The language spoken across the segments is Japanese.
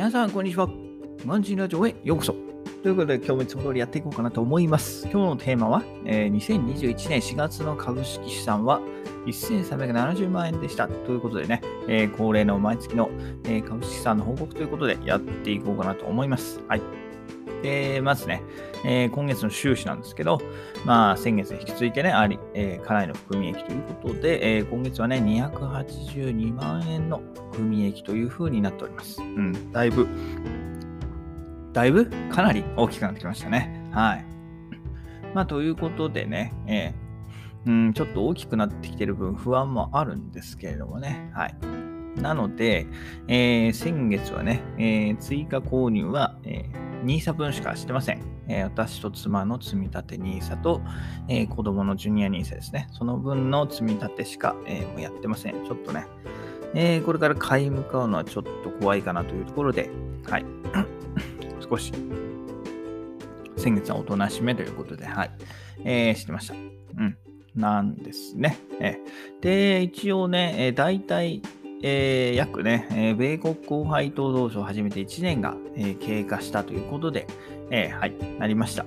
皆さん、こんにちは。マンジンラジオへようこそ。ということで、今日もいつも通りやっていこうかなと思います。今日のテーマは、えー、2021年4月の株式資産は1370万円でした。ということでね、えー、恒例の毎月の、えー、株式資産の報告ということでやっていこうかなと思います。はい。で、まずね、えー、今月の収支なんですけど、まあ、先月引き続いてね、あり、えー、かなりの含み益ということで、えー、今月はね、282万円の含み益というふうになっております。うん、だいぶ、だいぶかなり大きくなってきましたね。はい。まあ、ということでね、えー、うん、ちょっと大きくなってきてる分不安もあるんですけれどもね、はい。なので、えー、先月はね、えー、追加購入は、えー NISA 分しかしてません。えー、私と妻の積み立て NISA と、えー、子供のジュニア NISA ですね。その分の積み立てしか、えー、もうやってません。ちょっとね、えー、これから買い向かうのはちょっと怖いかなというところで、はい。少し、先月はおとなしめということで、はい。えー、してました。うん。なんですね。えー、で、一応ね、えー、大体、えー、約ね、えー、米国後輩党同士を始めて1年が、えー、経過したということで、えはい、なりました。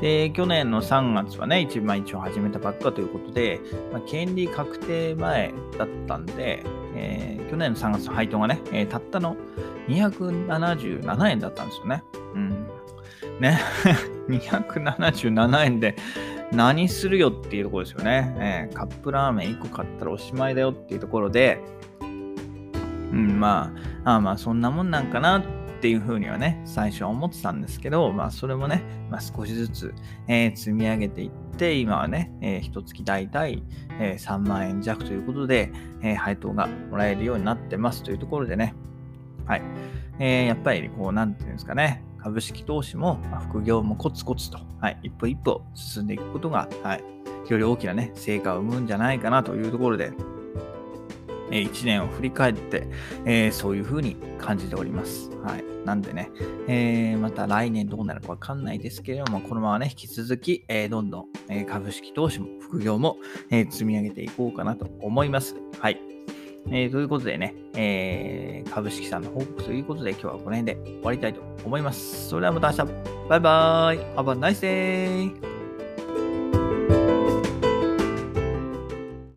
で、去年の3月はね、一番一応始めたばっかということで、まあ、権利確定前だったんで、え去年の3月の配当がね、えたったの277円だったんですよね。うん。ね、277円で、何するよっていうところですよね。えー、カップラーメン1個買ったらおしまいだよっていうところで、うん、まあ、あまあそんなもんなんかなっていうふうにはね、最初は思ってたんですけど、まあそれもね、まあ、少しずつ、えー、積み上げていって、今はね、えー、一月大体、えー、3万円弱ということで、えー、配当がもらえるようになってますというところでね、はい。えー、やっぱりこう、なんていうんですかね、株式投資も、ま副業もコツコツと、はい、一歩一歩進んでいくことが、はい、より大きなね、成果を生むんじゃないかなというところで、え、1年を振り返って、えー、そういうふうに感じております。はい。なんでね、えー、また来年どうなるかわかんないですけれども、このままね、引き続き、えどんどん、え株式投資も副業も、え積み上げていこうかなと思います。はい。えー、ということでね、えー、株式さんの報告ということで今日はこの辺で終わりたいと思います。それではまた明日。バイバーイ。Have a nice day.